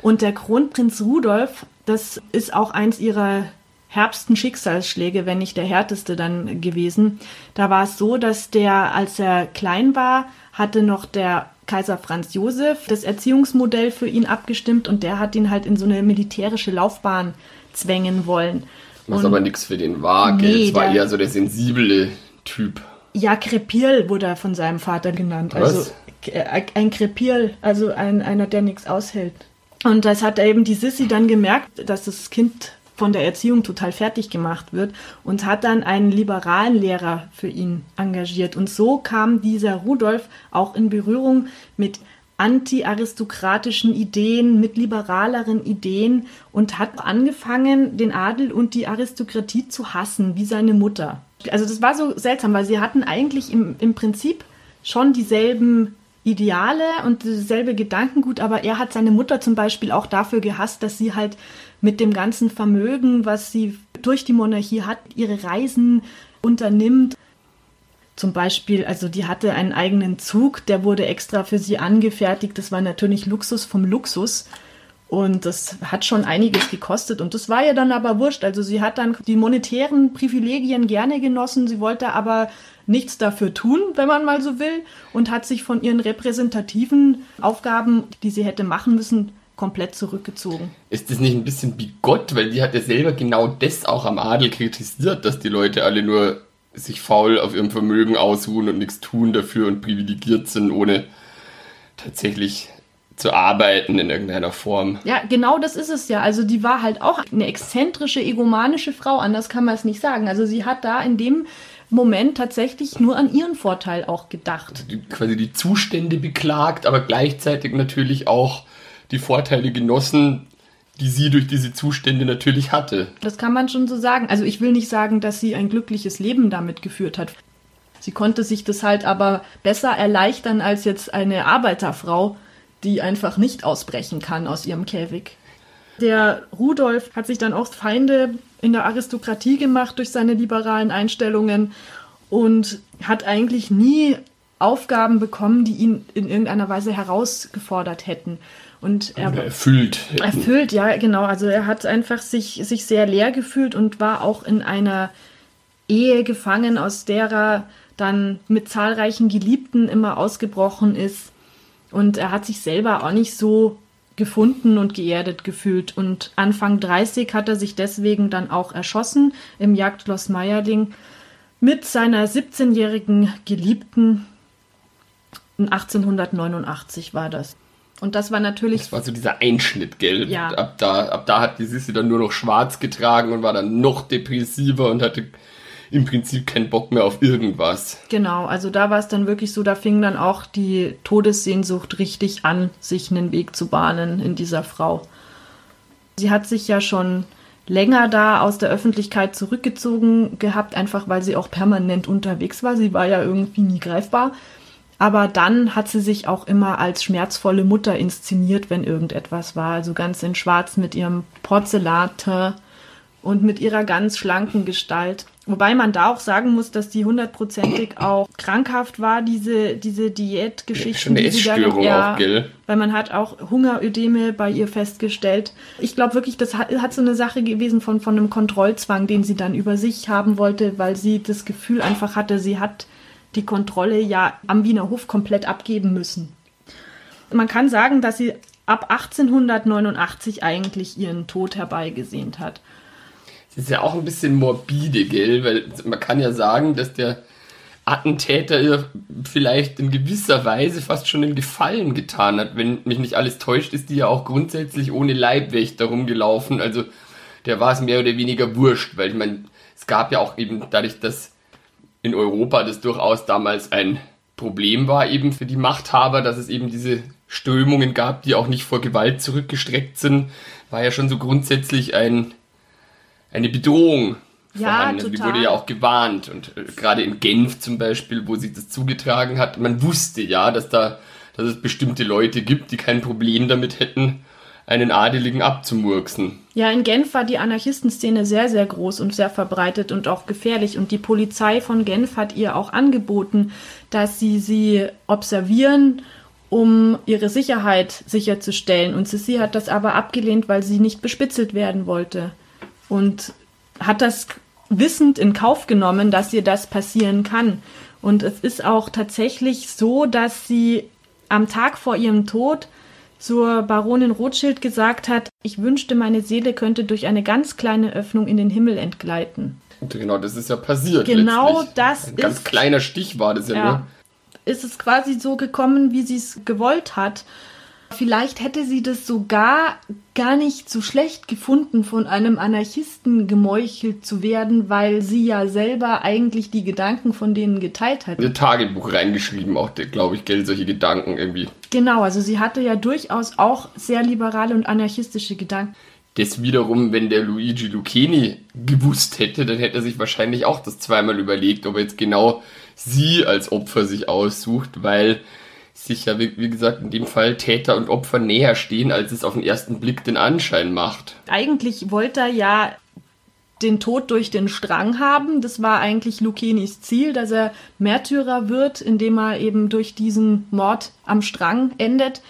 Und der Kronprinz Rudolf, das ist auch eins ihrer herbsten Schicksalsschläge, wenn nicht der härteste dann gewesen. Da war es so, dass der, als er klein war, hatte noch der Kaiser Franz Josef das Erziehungsmodell für ihn abgestimmt und der hat ihn halt in so eine militärische Laufbahn zwängen wollen. Was und, aber nichts für den war, nee, es war eher so der sensible Typ. Ja, Krepierl wurde er von seinem Vater genannt. Was? Also ein Krepierl, also ein, einer, der nichts aushält. Und das hat eben die Sissy dann gemerkt, dass das Kind von der Erziehung total fertig gemacht wird und hat dann einen liberalen Lehrer für ihn engagiert. Und so kam dieser Rudolf auch in Berührung mit anti-aristokratischen Ideen, mit liberaleren Ideen und hat angefangen, den Adel und die Aristokratie zu hassen, wie seine Mutter. Also das war so seltsam, weil sie hatten eigentlich im, im Prinzip schon dieselben Ideale und dasselbe Gedankengut, aber er hat seine Mutter zum Beispiel auch dafür gehasst, dass sie halt mit dem ganzen Vermögen, was sie durch die Monarchie hat, ihre Reisen unternimmt. Zum Beispiel, also die hatte einen eigenen Zug, der wurde extra für sie angefertigt. Das war natürlich Luxus vom Luxus. Und das hat schon einiges gekostet. Und das war ihr dann aber wurscht. Also sie hat dann die monetären Privilegien gerne genossen. Sie wollte aber nichts dafür tun, wenn man mal so will. Und hat sich von ihren repräsentativen Aufgaben, die sie hätte machen müssen, komplett zurückgezogen. Ist das nicht ein bisschen bigott? Weil die hat ja selber genau das auch am Adel kritisiert, dass die Leute alle nur sich faul auf ihrem Vermögen ausruhen und nichts tun dafür und privilegiert sind, ohne tatsächlich zu arbeiten in irgendeiner Form. Ja, genau das ist es ja. Also die war halt auch eine exzentrische, egomanische Frau, anders kann man es nicht sagen. Also sie hat da in dem Moment tatsächlich nur an ihren Vorteil auch gedacht. Die, quasi die Zustände beklagt, aber gleichzeitig natürlich auch die Vorteile genossen, die sie durch diese Zustände natürlich hatte. Das kann man schon so sagen. Also ich will nicht sagen, dass sie ein glückliches Leben damit geführt hat. Sie konnte sich das halt aber besser erleichtern als jetzt eine Arbeiterfrau, die einfach nicht ausbrechen kann aus ihrem Käfig. Der Rudolf hat sich dann auch Feinde in der Aristokratie gemacht durch seine liberalen Einstellungen und hat eigentlich nie Aufgaben bekommen, die ihn in irgendeiner Weise herausgefordert hätten. Und er erfüllt. Erfüllt, ja, genau. Also er hat einfach sich, sich sehr leer gefühlt und war auch in einer Ehe gefangen, aus der er dann mit zahlreichen Geliebten immer ausgebrochen ist. Und er hat sich selber auch nicht so gefunden und geerdet gefühlt. Und Anfang 30 hat er sich deswegen dann auch erschossen im Jagdschloss Meyerding mit seiner 17-jährigen Geliebten. 1889 war das. Und das war natürlich. Das war so dieser Einschnitt, gell? Ja. Ab da, ab da hat die Sissi dann nur noch schwarz getragen und war dann noch depressiver und hatte im Prinzip keinen Bock mehr auf irgendwas. Genau, also da war es dann wirklich so, da fing dann auch die Todessehnsucht richtig an, sich einen Weg zu bahnen in dieser Frau. Sie hat sich ja schon länger da aus der Öffentlichkeit zurückgezogen gehabt, einfach weil sie auch permanent unterwegs war. Sie war ja irgendwie nie greifbar. Aber dann hat sie sich auch immer als schmerzvolle Mutter inszeniert, wenn irgendetwas war. Also ganz in Schwarz mit ihrem Porzellan und mit ihrer ganz schlanken Gestalt. Wobei man da auch sagen muss, dass die hundertprozentig auch krankhaft war, diese, diese Diätgeschichten. Ja, die sie dann, ja, auch, gell? Weil man hat auch Hungerödeme bei ihr festgestellt. Ich glaube wirklich, das hat, hat, so eine Sache gewesen von, von einem Kontrollzwang, den sie dann über sich haben wollte, weil sie das Gefühl einfach hatte, sie hat die Kontrolle ja am Wiener Hof komplett abgeben müssen. Man kann sagen, dass sie ab 1889 eigentlich ihren Tod herbeigesehnt hat. Das ist ja auch ein bisschen morbide, gell? Weil man kann ja sagen, dass der Attentäter vielleicht in gewisser Weise fast schon einen Gefallen getan hat. Wenn mich nicht alles täuscht, ist die ja auch grundsätzlich ohne Leibwächter rumgelaufen. Also der war es mehr oder weniger wurscht, weil ich meine, es gab ja auch eben dadurch, dass in Europa das durchaus damals ein Problem war eben für die Machthaber, dass es eben diese Strömungen gab, die auch nicht vor Gewalt zurückgestreckt sind, war ja schon so grundsätzlich ein, eine Bedrohung ja, vorhanden. Also die wurde ja auch gewarnt. Und äh, gerade in Genf zum Beispiel, wo sich das zugetragen hat, man wusste ja, dass da, dass es bestimmte Leute gibt, die kein Problem damit hätten, einen Adeligen abzumurksen. Ja, in Genf war die Anarchistenszene sehr, sehr groß und sehr verbreitet und auch gefährlich. Und die Polizei von Genf hat ihr auch angeboten, dass sie sie observieren, um ihre Sicherheit sicherzustellen. Und Sissi hat das aber abgelehnt, weil sie nicht bespitzelt werden wollte. Und hat das wissend in Kauf genommen, dass ihr das passieren kann. Und es ist auch tatsächlich so, dass sie am Tag vor ihrem Tod zur Baronin Rothschild gesagt hat, ich wünschte, meine Seele könnte durch eine ganz kleine Öffnung in den Himmel entgleiten. Genau, das ist ja passiert. Genau letztlich. das Ein ist. ganz kleiner Stich war das ja, ja, nur. Ist es quasi so gekommen, wie sie es gewollt hat. Vielleicht hätte sie das sogar gar nicht so schlecht gefunden, von einem Anarchisten gemeuchelt zu werden, weil sie ja selber eigentlich die Gedanken von denen geteilt hat. Ihr Tagebuch reingeschrieben, auch, glaube ich, gell, solche Gedanken irgendwie. Genau, also sie hatte ja durchaus auch sehr liberale und anarchistische Gedanken. Das wiederum, wenn der Luigi Lucchini gewusst hätte, dann hätte er sich wahrscheinlich auch das zweimal überlegt, ob er jetzt genau sie als Opfer sich aussucht, weil sich ja, wie, wie gesagt, in dem Fall Täter und Opfer näher stehen, als es auf den ersten Blick den Anschein macht. Eigentlich wollte er ja den Tod durch den Strang haben. Das war eigentlich Lucchenis Ziel, dass er Märtyrer wird, indem er eben durch diesen Mord am Strang endet.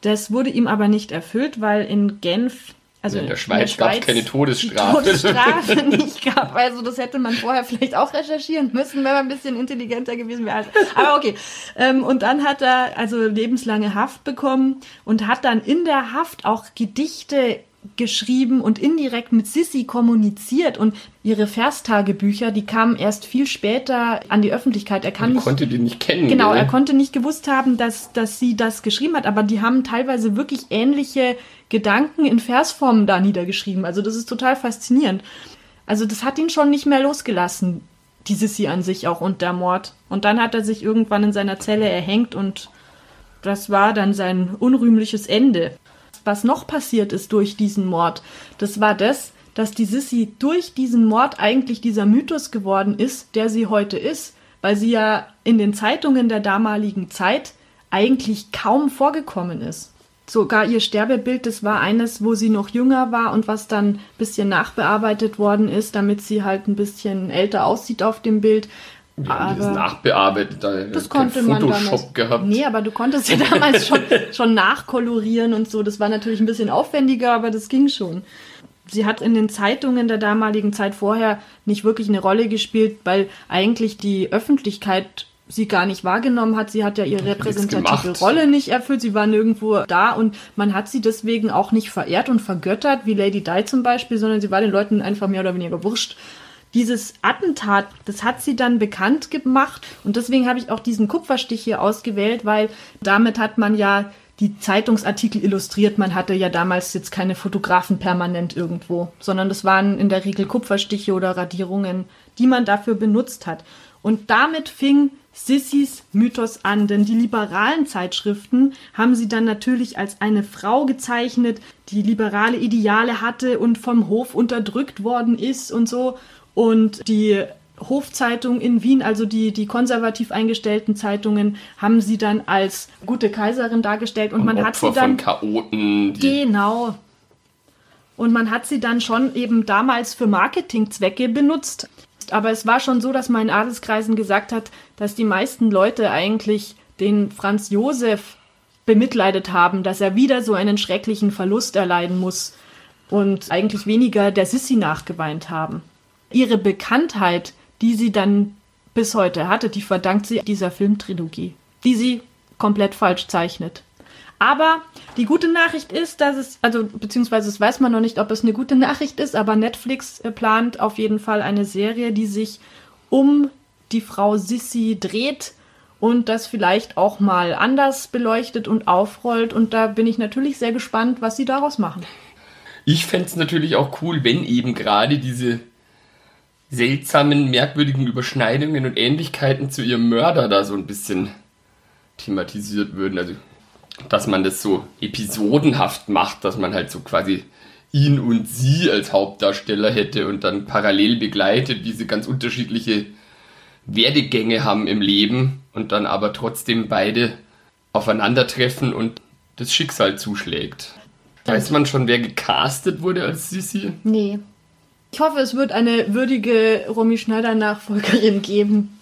Das wurde ihm aber nicht erfüllt, weil in Genf also in der Schweiz, gab es keine Todesstrafe. Todesstrafe [LAUGHS] nicht gab. Also das hätte man vorher vielleicht auch recherchieren müssen, wenn man ein bisschen intelligenter gewesen wäre. Aber okay. Ähm, und dann hat er also lebenslange Haft bekommen und hat dann in der Haft auch Gedichte geschrieben und indirekt mit Sissy kommuniziert und ihre Verstagebücher, die kamen erst viel später an die Öffentlichkeit. Er kann nicht, konnte die nicht kennen. Genau, gell? er konnte nicht gewusst haben, dass, dass sie das geschrieben hat, aber die haben teilweise wirklich ähnliche Gedanken in Versformen da niedergeschrieben. Also das ist total faszinierend. Also das hat ihn schon nicht mehr losgelassen, die Sissy an sich auch und der Mord. Und dann hat er sich irgendwann in seiner Zelle erhängt und das war dann sein unrühmliches Ende was noch passiert ist durch diesen Mord, das war das, dass die Sissy durch diesen Mord eigentlich dieser Mythos geworden ist, der sie heute ist, weil sie ja in den Zeitungen der damaligen Zeit eigentlich kaum vorgekommen ist. Sogar ihr Sterbebild, das war eines, wo sie noch jünger war und was dann ein bisschen nachbearbeitet worden ist, damit sie halt ein bisschen älter aussieht auf dem Bild. Wir haben das nachbearbeitet, da das konnte man Photoshop damals, gehabt. Nee, aber du konntest ja damals schon, [LAUGHS] schon nachkolorieren und so. Das war natürlich ein bisschen aufwendiger, aber das ging schon. Sie hat in den Zeitungen der damaligen Zeit vorher nicht wirklich eine Rolle gespielt, weil eigentlich die Öffentlichkeit sie gar nicht wahrgenommen hat. Sie hat ja ihre repräsentative. Rolle nicht erfüllt. Sie war nirgendwo da und man hat sie deswegen auch nicht verehrt und vergöttert, wie Lady Di zum Beispiel, sondern sie war den Leuten einfach mehr oder weniger wurscht. Dieses Attentat, das hat sie dann bekannt gemacht und deswegen habe ich auch diesen Kupferstich hier ausgewählt, weil damit hat man ja die Zeitungsartikel illustriert. Man hatte ja damals jetzt keine Fotografen permanent irgendwo, sondern das waren in der Regel Kupferstiche oder Radierungen, die man dafür benutzt hat. Und damit fing Sissys Mythos an, denn die liberalen Zeitschriften haben sie dann natürlich als eine Frau gezeichnet, die liberale Ideale hatte und vom Hof unterdrückt worden ist und so. Und die Hofzeitung in Wien, also die, die konservativ eingestellten Zeitungen, haben sie dann als gute Kaiserin dargestellt und, Und man hat Opfer sie dann. von Chaoten, Genau. Und man hat sie dann schon eben damals für Marketingzwecke benutzt. Aber es war schon so, dass man in Adelskreisen gesagt hat, dass die meisten Leute eigentlich den Franz Josef bemitleidet haben, dass er wieder so einen schrecklichen Verlust erleiden muss und eigentlich weniger der Sissi nachgeweint haben. Ihre Bekanntheit, die sie dann bis heute hatte, die verdankt sie dieser Filmtrilogie, die sie komplett falsch zeichnet. Aber die gute Nachricht ist, dass es, also beziehungsweise es weiß man noch nicht, ob es eine gute Nachricht ist, aber Netflix äh, plant auf jeden Fall eine Serie, die sich um die Frau Sissi dreht und das vielleicht auch mal anders beleuchtet und aufrollt. Und da bin ich natürlich sehr gespannt, was sie daraus machen. Ich fände es natürlich auch cool, wenn eben gerade diese seltsamen, merkwürdigen Überschneidungen und Ähnlichkeiten zu ihrem Mörder da so ein bisschen thematisiert würden. Also, dass man das so episodenhaft macht, dass man halt so quasi ihn und sie als Hauptdarsteller hätte und dann parallel begleitet, wie sie ganz unterschiedliche Werdegänge haben im Leben und dann aber trotzdem beide aufeinandertreffen und das Schicksal zuschlägt. Weiß man schon, wer gecastet wurde als Sissi? Nee. Ich hoffe, es wird eine würdige Romy Schneider-Nachfolgerin geben.